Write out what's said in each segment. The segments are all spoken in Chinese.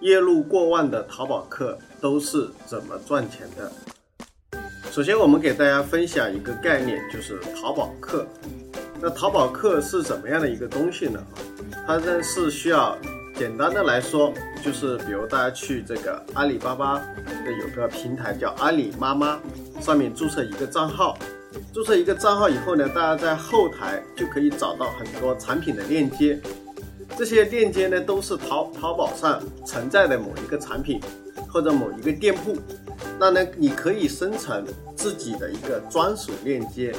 月入过万的淘宝客都是怎么赚钱的？首先，我们给大家分享一个概念，就是淘宝客。那淘宝客是怎么样的一个东西呢？它呢是需要简单的来说，就是比如大家去这个阿里巴巴的有个平台叫阿里妈妈，上面注册一个账号，注册一个账号以后呢，大家在后台就可以找到很多产品的链接。这些链接呢，都是淘淘宝上存在的某一个产品或者某一个店铺。那呢，你可以生成自己的一个专属链接。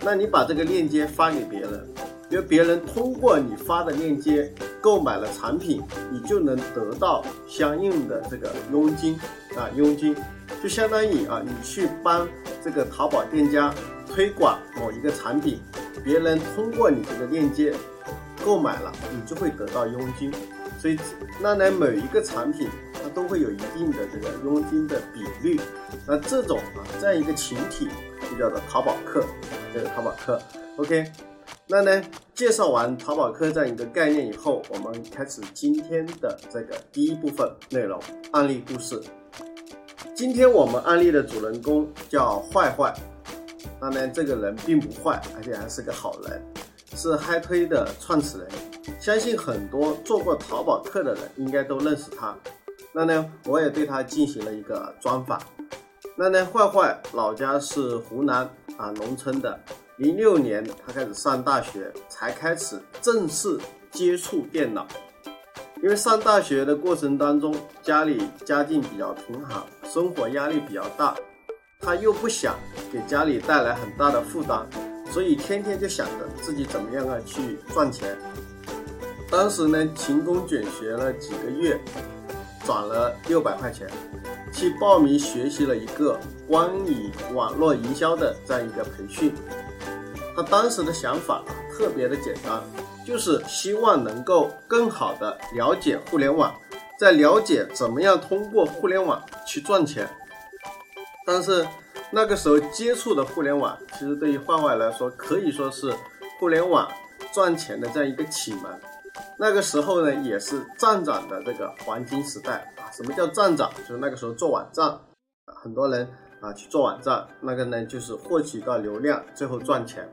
那你把这个链接发给别人，因为别人通过你发的链接购买了产品，你就能得到相应的这个佣金啊，佣金就相当于啊，你去帮这个淘宝店家推广某一个产品，别人通过你这个链接。购买了，你就会得到佣金，所以那呢，每一个产品它都会有一定的这个佣金的比率。那这种啊，这样一个群体就叫做淘宝客，这个淘宝客。OK，那呢，介绍完淘宝客这样一个概念以后，我们开始今天的这个第一部分内容案例故事。今天我们案例的主人公叫坏坏，那呢，这个人并不坏，而且还是个好人。是嗨推的创始人，相信很多做过淘宝客的人应该都认识他。那呢，我也对他进行了一个专访。那呢，坏坏老家是湖南啊农村的，零六年他开始上大学，才开始正式接触电脑。因为上大学的过程当中，家里家境比较贫寒，生活压力比较大，他又不想给家里带来很大的负担。所以天天就想着自己怎么样啊去赚钱。当时呢勤工俭学了几个月，攒了六百块钱，去报名学习了一个关于网络营销的这样一个培训。他当时的想法特别的简单，就是希望能够更好的了解互联网，在了解怎么样通过互联网去赚钱。但是。那个时候接触的互联网，其实对于坏坏来说，可以说是互联网赚钱的这样一个启蒙。那个时候呢，也是站长的这个黄金时代啊。什么叫站长？就是那个时候做网站，很多人啊去做网站，那个呢就是获取到流量，最后赚钱。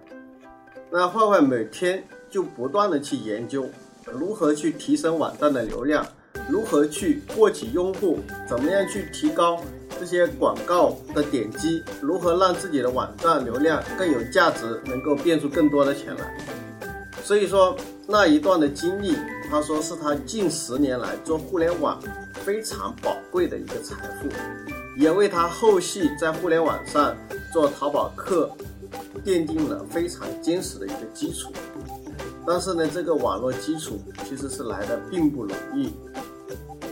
那坏坏每天就不断的去研究如何去提升网站的流量，如何去获取用户，怎么样去提高。这些广告的点击，如何让自己的网站流量更有价值，能够变出更多的钱来？所以说那一段的经历，他说是他近十年来做互联网非常宝贵的一个财富，也为他后续在互联网上做淘宝客奠定了非常坚实的一个基础。但是呢，这个网络基础其实是来的并不容易。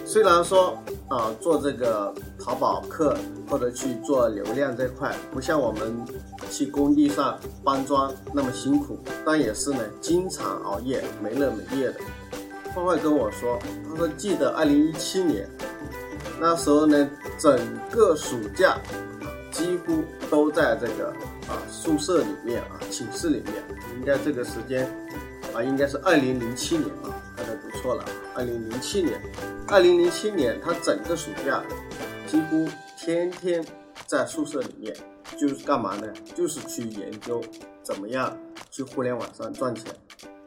虽然说啊，做这个淘宝客或者去做流量这块，不像我们去工地上搬砖那么辛苦，但也是呢，经常熬夜没日没夜的。坏坏跟我说，他说记得二零一七年那时候呢，整个暑假几乎都在这个啊宿舍里面啊寝室里面，应该这个时间啊应该是二零零七年啊。刚才读错了，二零零七年，二零零七年，他整个暑假几乎天天在宿舍里面，就是干嘛呢？就是去研究怎么样去互联网上赚钱。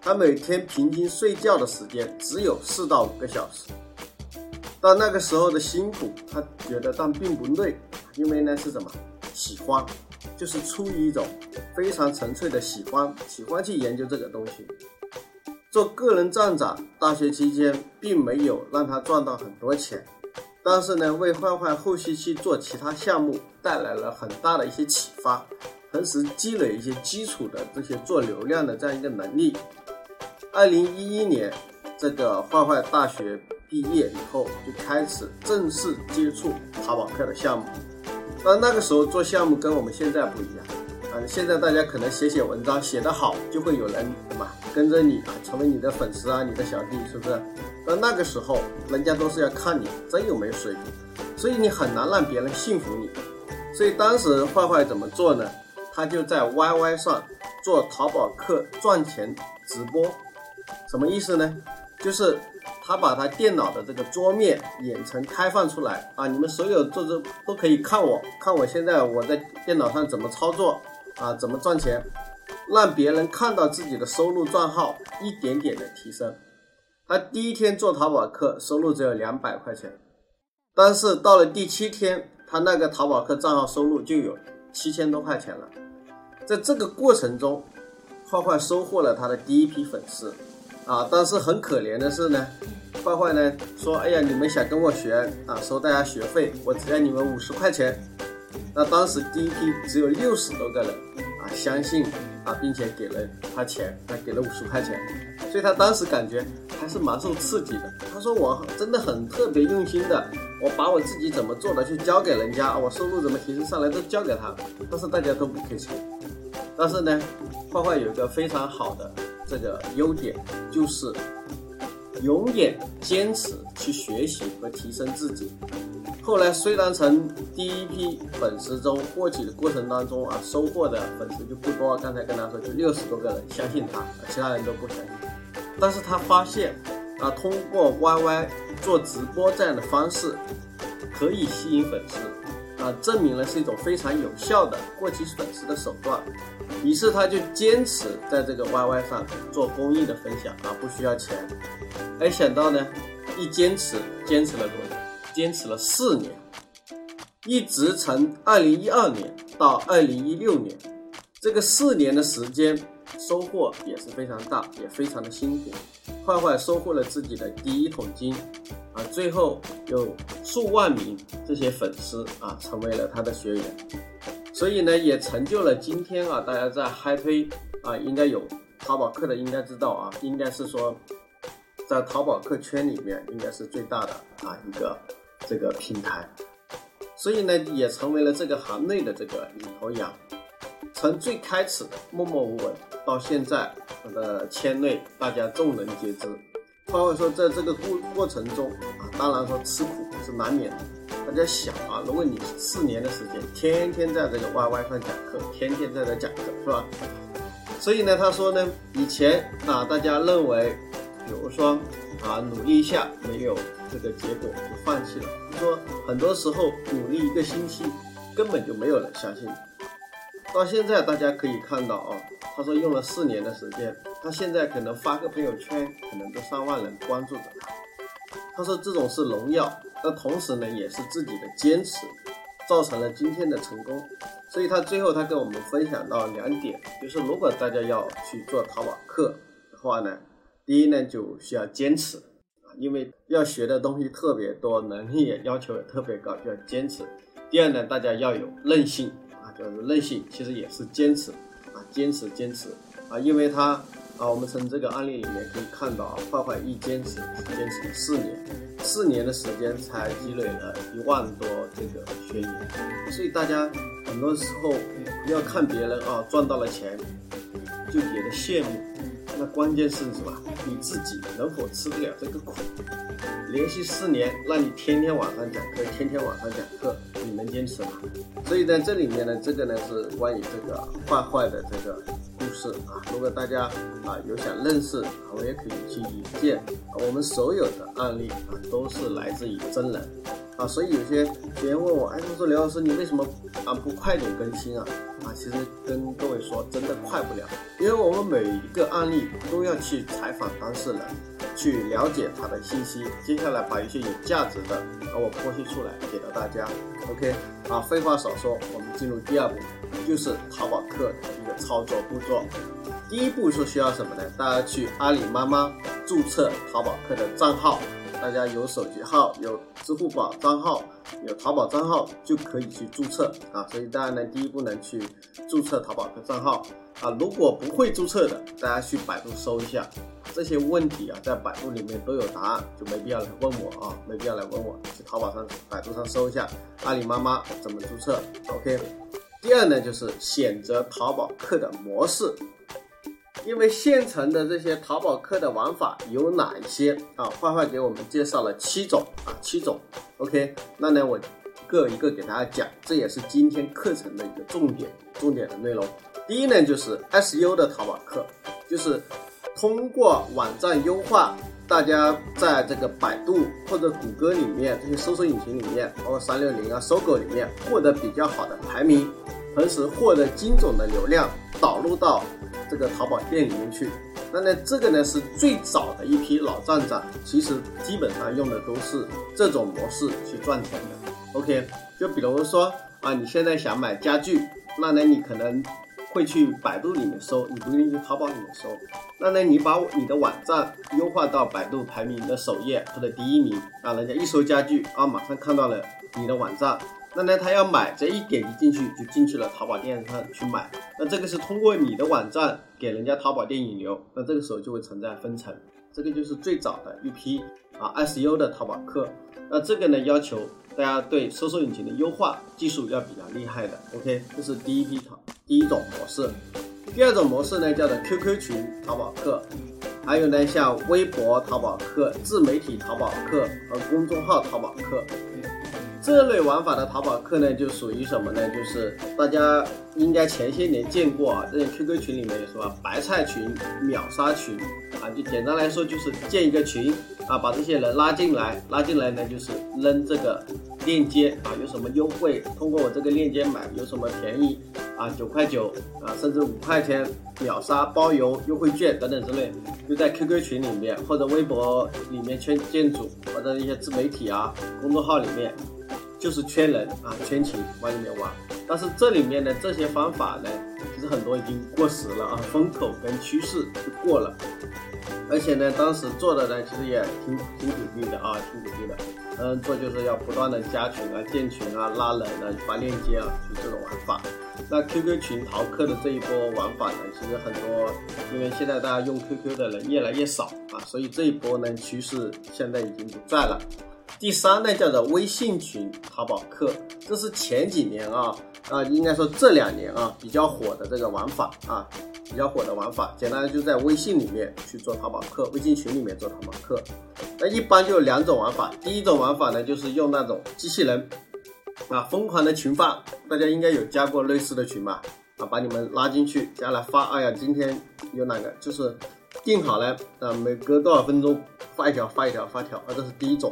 他每天平均睡觉的时间只有四到五个小时，但那个时候的辛苦，他觉得但并不累，因为呢是什么？喜欢，就是出于一种非常纯粹的喜欢，喜欢去研究这个东西。做个人站长，大学期间并没有让他赚到很多钱，但是呢，为坏坏后续去做其他项目带来了很大的一些启发，同时积累一些基础的这些做流量的这样一个能力。二零一一年，这个坏坏大学毕业以后，就开始正式接触淘宝客的项目。但那个时候做项目跟我们现在不一样啊！现在大家可能写写文章写得好，就会有人什么跟着你啊，成为你的粉丝啊，你的小弟是不是？但那个时候人家都是要看你真有没有水平，所以你很难让别人信服你。所以当时坏坏怎么做呢？他就在 YY 上做淘宝客赚钱直播，什么意思呢？就是他把他电脑的这个桌面远程开放出来啊，你们所有做这都可以看我，看我现在我在电脑上怎么操作啊，怎么赚钱，让别人看到自己的收入账号一点点的提升。他第一天做淘宝客收入只有两百块钱，但是到了第七天，他那个淘宝客账号收入就有七千多块钱了。在这个过程中，坏坏收获了他的第一批粉丝。啊，但是很可怜的是呢，坏坏呢说，哎呀，你们想跟我学啊，收大家学费，我只要你们五十块钱。那当时第一批只有六十多个人啊，相信啊，并且给了他钱，他给了五十块钱，所以他当时感觉还是蛮受刺激的。他说我真的很特别用心的，我把我自己怎么做的去教给人家，我收入怎么提升上来都教给他，但是大家都不给钱。但是呢，坏坏有一个非常好的。这个优点就是永远坚持去学习和提升自己。后来虽然从第一批粉丝中获取的过程当中啊，收获的粉丝就不多。刚才跟他说，就六十多个人相信他，其他人都不相信。但是他发现啊，通过 YY 做直播这样的方式，可以吸引粉丝。啊，证明了是一种非常有效的获取粉丝的手段，于是他就坚持在这个 YY 上做公益的分享啊，不需要钱。没想到呢，一坚持坚持了多久？坚持了四年，一直从二零一二年到二零一六年，这个四年的时间收获也是非常大，也非常的辛苦。坏坏收获了自己的第一桶金。啊，最后有数万名这些粉丝啊，成为了他的学员，所以呢，也成就了今天啊，大家在嗨推啊，应该有淘宝客的应该知道啊，应该是说在淘宝客圈里面应该是最大的啊一个这个平台，所以呢，也成为了这个行内的这个领头羊，从最开始的默默无闻，到现在的圈内大家众人皆知。包括说，在这个过过程中啊，当然说吃苦是难免的。大家想啊，如果你四年的时间，天天在这个 YY 上讲课，天天在这讲课，是吧？所以呢，他说呢，以前啊，大家认为，比如说啊，努力一下没有这个结果就放弃了。他说，很多时候努力一个星期，根本就没有人相信。到现在大家可以看到啊，他说用了四年的时间。他现在可能发个朋友圈，可能都上万人关注着他。他说这种是荣耀，那同时呢，也是自己的坚持，造成了今天的成功。所以他最后他跟我们分享到两点，就是如果大家要去做淘宝课的话呢，第一呢就需要坚持啊，因为要学的东西特别多，能力也要求也特别高，就要坚持。第二呢，大家要有韧性，就是韧性，其实也是坚持啊，坚持坚持啊，因为他。啊，我们从这个案例里面可以看到啊，坏坏一坚持坚持了四年，四年的时间才积累了一万多这个学员，所以大家很多时候要看别人啊赚到了钱就觉得羡慕，那关键是什么？你自己能否吃得了这个苦？连续四年让你天天晚上讲课，天天晚上讲课，你能坚持吗？所以在这里面呢，这个呢是关于这个坏坏的这个。故事啊，如果大家啊有想认识，我也可以去引荐。我们所有的案例啊都是来自于真人啊，所以有些别人问我，哎，他说刘老师，你为什么啊不快点更新啊？啊，其实跟各位说，真的快不了，因为我们每一个案例都要去采访当事人，去了解他的信息，接下来把一些有价值的啊我剖析出来给到大家。OK，啊，废话少说，我们进入第二步，就是淘宝客的一个操作步骤。第一步是需要什么呢？大家去阿里妈妈注册淘宝客的账号，大家有手机号、有支付宝账号、有淘宝账号就可以去注册啊。所以大家呢，第一步呢去注册淘宝客账号啊。如果不会注册的，大家去百度搜一下这些问题啊，在百度里面都有答案，就没必要来问我啊，没必要来问我，去淘宝上、百度上搜一下阿里妈妈怎么注册。OK。第二呢，就是选择淘宝客的模式。因为现成的这些淘宝客的玩法有哪一些啊？坏坏给我们介绍了七种啊，七种。OK，那呢我一个一个给大家讲，这也是今天课程的一个重点，重点的内容。第一呢，就是 SU 的淘宝客，就是通过网站优化，大家在这个百度或者谷歌里面这些搜索引擎里面，包括三六零啊、搜狗里面获得比较好的排名，同时获得精准的流量导入到。这个淘宝店里面去，那呢，这个呢是最早的一批老站长，其实基本上用的都是这种模式去赚钱的。OK，就比如说啊，你现在想买家具，那呢你可能会去百度里面搜，你不一定去淘宝里面搜。那呢，你把你的网站优化到百度排名的首页或者第一名啊，人家一搜家具啊，马上看到了你的网站。那呢，他要买，这一点击进去就进去了淘宝店上去买。那这个是通过你的网站给人家淘宝店引流，那这个时候就会存在分成。这个就是最早的一批啊 SU 的淘宝客。那这个呢，要求大家对搜索引擎的优化技术要比较厉害的。OK，这是第一批淘第一种模式。第二种模式呢，叫做 QQ 群淘宝客，还有呢像微博淘宝客、自媒体淘宝客和公众号淘宝客。这类玩法的淘宝客呢，就属于什么呢？就是大家应该前些年见过啊，这些 QQ 群里面有什么白菜群、秒杀群啊，就简单来说就是建一个群啊，把这些人拉进来，拉进来呢就是扔这个链接啊，有什么优惠，通过我这个链接买有什么便宜啊，九块九啊，甚至五块钱秒杀包邮优惠券等等之类，就在 QQ 群里面或者微博里面圈建组或者一些自媒体啊公众号里面。就是圈人啊，圈情往里面挖，但是这里面的这些方法呢，其实很多已经过时了啊，风口跟趋势就过了，而且呢，当时做的呢，其实也挺挺努力的啊，挺努力的，嗯，做就是要不断的加群啊、建群啊、拉人啊、发链接啊，就这种玩法。那 QQ 群淘客的这一波玩法呢，其实很多，因为现在大家用 QQ 的人越来越少啊，所以这一波呢趋势现在已经不在了。第三呢，叫做微信群淘宝客，这是前几年啊啊，应该说这两年啊比较火的这个玩法啊，比较火的玩法。简单的就在微信里面去做淘宝客，微信群里面做淘宝客。那一般就有两种玩法，第一种玩法呢，就是用那种机器人啊，疯狂的群发，大家应该有加过类似的群吧？啊，把你们拉进去，加来发。哎呀，今天有哪个就是定好了啊，每隔多少分钟发一条，发一条，发条啊，这是第一种。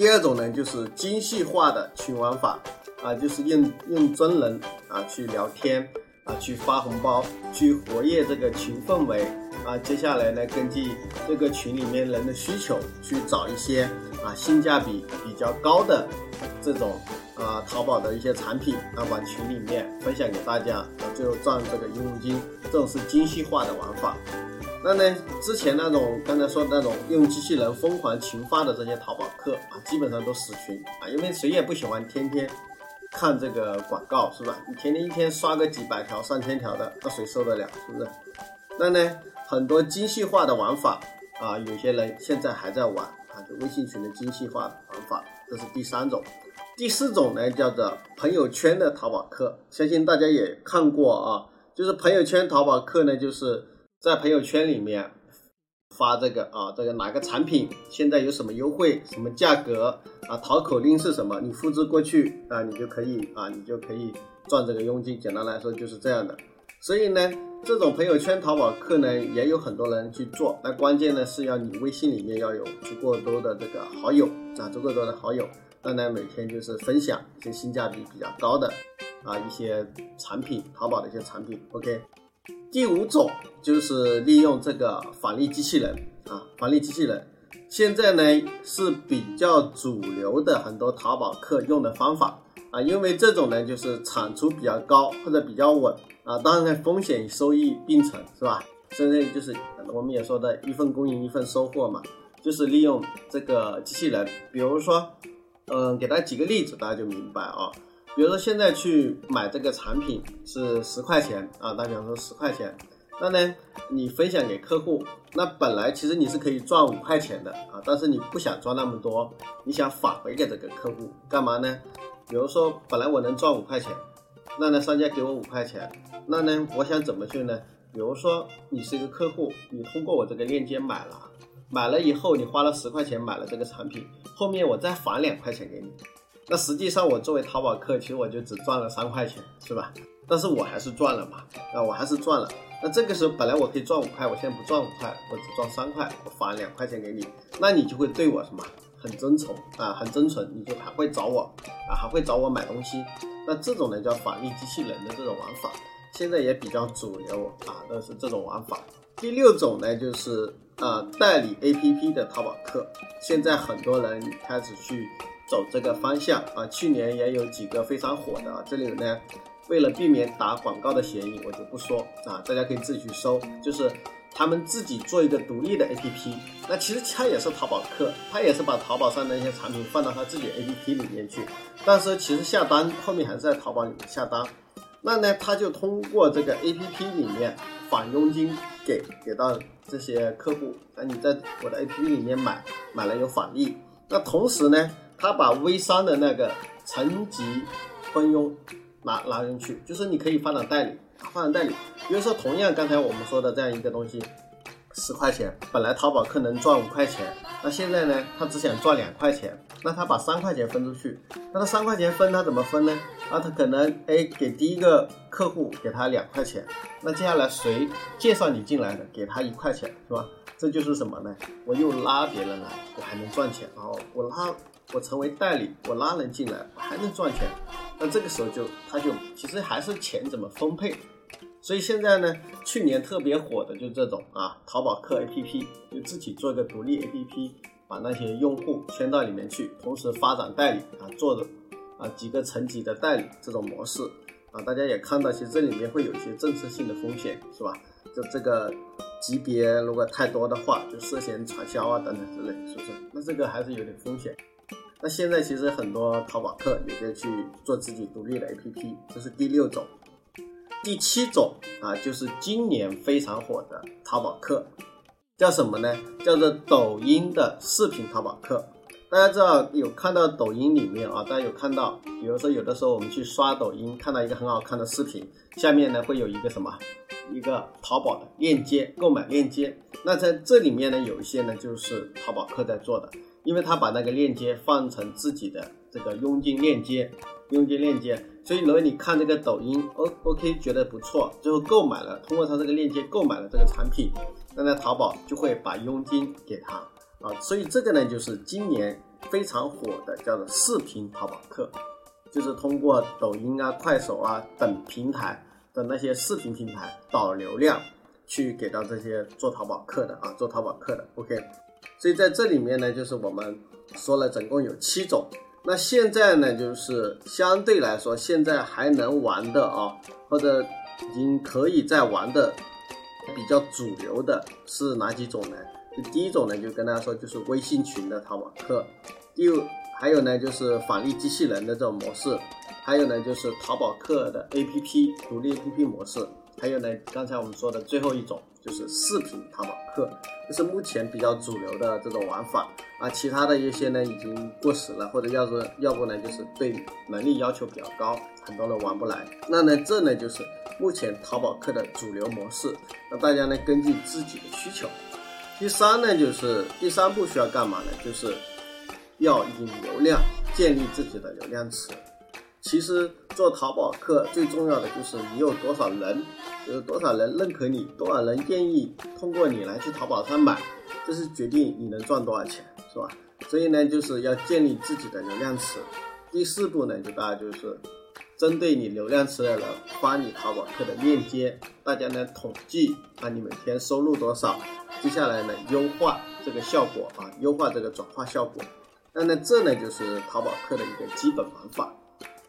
第二种呢，就是精细化的群玩法啊，就是用用真人啊去聊天啊，去发红包，去活跃这个群氛围啊。接下来呢，根据这个群里面人的需求，去找一些啊性价比比较高的这种啊淘宝的一些产品啊，往群里面分享给大家，啊，最后赚这个佣金。这种是精细化的玩法。那呢，之前那种刚才说的那种用机器人疯狂群发的这些淘宝客啊，基本上都死群啊，因为谁也不喜欢天天看这个广告，是吧？你天天一天刷个几百条、上千条的，那谁受得了？是不是？那呢，很多精细化的玩法啊，有些人现在还在玩啊，就微信群的精细化玩法，这是第三种。第四种呢，叫做朋友圈的淘宝客，相信大家也看过啊，就是朋友圈淘宝客呢，就是。在朋友圈里面发这个啊，这个哪个产品现在有什么优惠，什么价格啊？淘口令是什么？你复制过去啊，你就可以啊，你就可以赚这个佣金。简单来说就是这样的。所以呢，这种朋友圈淘宝客呢，也有很多人去做。那关键呢是要你微信里面要有足够多的这个好友啊，足够多的好友，当然每天就是分享一些性价比比较高的啊一些产品，淘宝的一些产品。OK。第五种就是利用这个返利机器人啊，返利机器人现在呢是比较主流的很多淘宝客用的方法啊，因为这种呢就是产出比较高或者比较稳啊，当然风险与收益并存是吧？现在就是我们也说的一份耕耘一份收获嘛，就是利用这个机器人，比如说，嗯，给大家举个例子，大家就明白啊。比如说现在去买这个产品是十块钱啊，打比方说十块钱，那呢你分享给客户，那本来其实你是可以赚五块钱的啊，但是你不想赚那么多，你想返回给这个客户干嘛呢？比如说本来我能赚五块钱，那呢商家给我五块钱，那呢我想怎么去呢？比如说你是一个客户，你通过我这个链接买了。买了以后，你花了十块钱买了这个产品，后面我再返两块钱给你，那实际上我作为淘宝客，其实我就只赚了三块钱，是吧？但是我还是赚了嘛，啊，我还是赚了。那这个时候本来我可以赚五块，我现在不赚五块，我只赚三块，我返两块钱给你，那你就会对我什么很真诚啊，很真诚，你就还会找我啊，还会找我买东西。那这种呢叫返利机器人的这种玩法，现在也比较主流啊，都是这种玩法。第六种呢就是。啊，代理 APP 的淘宝客，现在很多人开始去走这个方向啊。去年也有几个非常火的啊，这里呢，为了避免打广告的嫌疑，我就不说啊，大家可以自己去搜。就是他们自己做一个独立的 APP，那其实他也是淘宝客，他也是把淘宝上的一些产品放到他自己 APP 里面去，但是其实下单后面还是在淘宝里面下单。那呢，他就通过这个 APP 里面返佣金给给到。这些客户，那你在我的 APP 里面买买了有返利，那同时呢，他把微商的那个层级分佣拿拿进去，就是你可以发展代理，发展代理。比如说，同样刚才我们说的这样一个东西，十块钱，本来淘宝客能赚五块钱，那现在呢，他只想赚两块钱，那他把三块钱分出去，那他三块钱分他怎么分呢？那他可能哎给第一个客户给他两块钱。那接下来谁介绍你进来的，给他一块钱，是吧？这就是什么呢？我又拉别人来，我还能赚钱。然后我拉，我成为代理，我拉人进来，我还能赚钱。那这个时候就，他就其实还是钱怎么分配。所以现在呢，去年特别火的就这种啊，淘宝客 APP 就自己做一个独立 APP，把那些用户圈到里面去，同时发展代理啊，做的啊几个层级的代理这种模式。啊，大家也看到，其实这里面会有一些政策性的风险，是吧？就这个级别如果太多的话，就涉嫌传销啊等等之类，是不是？那这个还是有点风险。那现在其实很多淘宝客也在去做自己独立的 APP，这是第六种。第七种啊，就是今年非常火的淘宝客，叫什么呢？叫做抖音的视频淘宝客。大家知道有看到抖音里面啊，大家有看到，比如说有的时候我们去刷抖音，看到一个很好看的视频，下面呢会有一个什么，一个淘宝的链接，购买链接。那在这里面呢，有一些呢就是淘宝客在做的，因为他把那个链接放成自己的这个佣金链接，佣金链接。所以如果你看这个抖音，O OK 觉得不错，最后购买了，通过他这个链接购买了这个产品，那在淘宝就会把佣金给他。啊，所以这个呢，就是今年非常火的，叫做视频淘宝客，就是通过抖音啊、快手啊等平台的那些视频平台导流量，去给到这些做淘宝客的啊，做淘宝客的。OK，所以在这里面呢，就是我们说了，总共有七种。那现在呢，就是相对来说，现在还能玩的啊，或者已经可以在玩的比较主流的是哪几种呢？第一种呢，就跟大家说，就是微信群的淘宝客；第二，还有呢，就是返利机器人的这种模式；还有呢，就是淘宝客的 APP 独立 APP 模式；还有呢，刚才我们说的最后一种，就是视频淘宝客，这是目前比较主流的这种玩法啊。其他的一些呢，已经过时了，或者要是要不呢，就是对能力要求比较高，很多人玩不来。那呢，这呢就是目前淘宝客的主流模式。那大家呢，根据自己的需求。第三呢，就是第三步需要干嘛呢？就是要引流量，建立自己的流量池。其实做淘宝客最重要的就是你有多少人，有多少人认可你，多少人愿意通过你来去淘宝上买，这是决定你能赚多少钱，是吧？所以呢，就是要建立自己的流量池。第四步呢，就大家就是针对你流量池的人发你淘宝客的链接，大家呢统计啊，你每天收入多少。接下来呢，优化这个效果啊，优化这个转化效果。那呢，这呢就是淘宝客的一个基本玩法。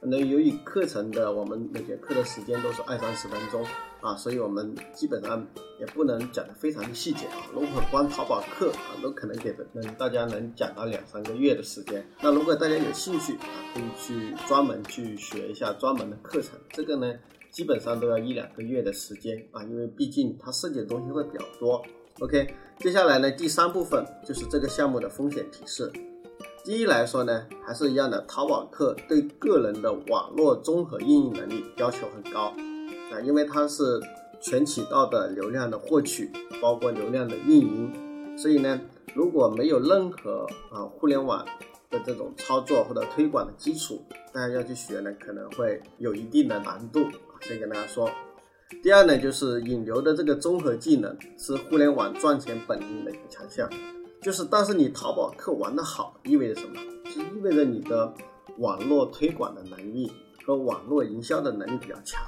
那由于课程的我们每节课的时间都是二三十分钟，啊，所以我们基本上也不能讲的非常的细节啊。如果光淘宝课啊，都可能给的能大家能讲到两三个月的时间。那如果大家有兴趣啊，可以去专门去学一下专门的课程。这个呢，基本上都要一两个月的时间啊，因为毕竟它涉及的东西会比较多。OK，接下来呢，第三部分就是这个项目的风险提示。第一来说呢，还是一样的，淘宝客对个人的网络综合运营能力要求很高啊，因为它是全渠道的流量的获取，包括流量的运营，所以呢，如果没有任何啊互联网的这种操作或者推广的基础，大家要去学呢，可能会有一定的难度啊。先跟大家说，第二呢，就是引流的这个综合技能是互联网赚钱本领的一个强项。就是，但是你淘宝客玩得好，意味着什么？是意味着你的网络推广的能力和网络营销的能力比较强，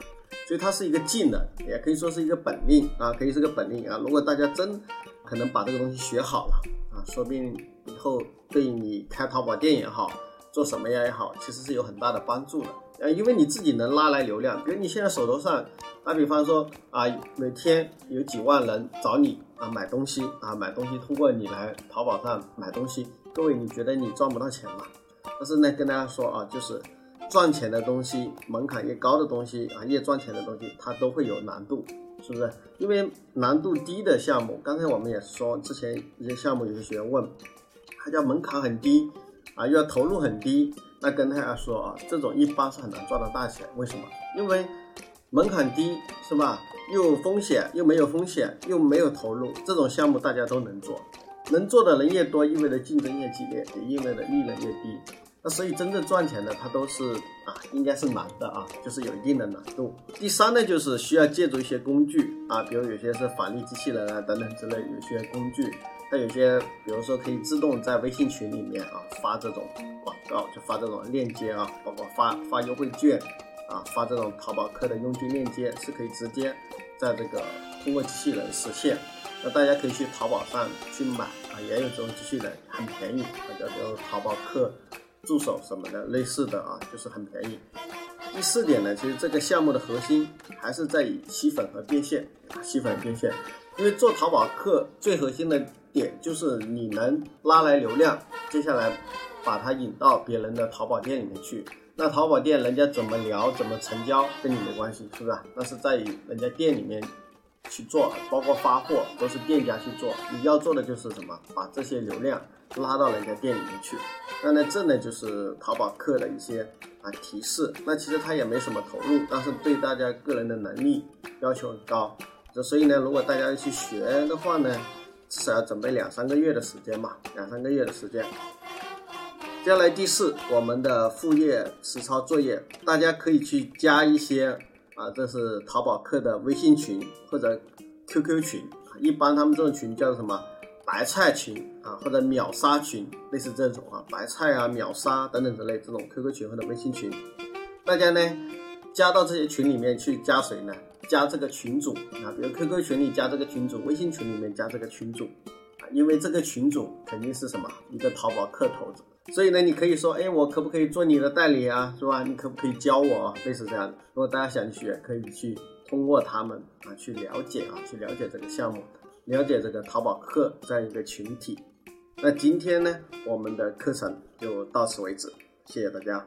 所以它是一个技能，也可以说是一个本领啊，可以是个本领啊。如果大家真可能把这个东西学好了啊，说不定以后对你开淘宝店也好，做什么呀也好，其实是有很大的帮助的。呃，因为你自己能拉来流量，比如你现在手头上，打比方说啊，每天有几万人找你啊买东西啊买东西，通过你来淘宝上买东西，各位你觉得你赚不到钱吗？但是呢，跟大家说啊，就是赚钱的东西，门槛越高的东西啊，越赚钱的东西，它都会有难度，是不是？因为难度低的项目，刚才我们也说，之前一些项目有些学员问，他叫门槛很低啊，又要投入很低。那跟大家说啊，这种一般是很难赚到大钱。为什么？因为门槛低，是吧？又风险，又没有风险，又没有投入，这种项目大家都能做。能做的人越多，意味着竞争越激烈，也意味着利润越低。那所以真正赚钱的，它都是啊，应该是难的啊，就是有一定的难度。第三呢，就是需要借助一些工具啊，比如有些是返利机器人啊等等之类，有些工具。它有些，比如说可以自动在微信群里面啊发这种广告，就发这种链接啊，包括发发优惠券啊，发这种淘宝客的佣金链接，是可以直接在这个通过机器人实现。那大家可以去淘宝上去买啊，也有这种机器人，很便宜，啊，叫做淘宝客助手什么的类似的啊，就是很便宜。第四点呢，其实这个项目的核心还是在于吸粉和变现，吸粉变现，因为做淘宝客最核心的。点就是你能拉来流量，接下来把它引到别人的淘宝店里面去。那淘宝店人家怎么聊、怎么成交，跟你没关系，是不是？那是在于人家店里面去做，包括发货都是店家去做。你要做的就是什么？把这些流量拉到人家店里面去。那呢，这呢就是淘宝客的一些啊提示。那其实他也没什么投入，但是对大家个人的能力要求很高。所以呢，如果大家去学的话呢？至少要准备两三个月的时间嘛，两三个月的时间。接下来第四，我们的副业实操作业，大家可以去加一些啊，这是淘宝客的微信群或者 QQ 群，一般他们这种群叫什么白菜群啊，或者秒杀群，类似这种啊，白菜啊、秒杀等等之类这种 QQ 群或者微信群，大家呢加到这些群里面去，加谁呢？加这个群主啊，比如 QQ 群里加这个群主，微信群里面加这个群主啊，因为这个群主肯定是什么一个淘宝客头子，所以呢，你可以说，哎，我可不可以做你的代理啊，是吧？你可不可以教我啊？类似这样的。如果大家想学，可以去通过他们啊去了解啊，去了解这个项目，了解这个淘宝客这样一个群体。那今天呢，我们的课程就到此为止，谢谢大家。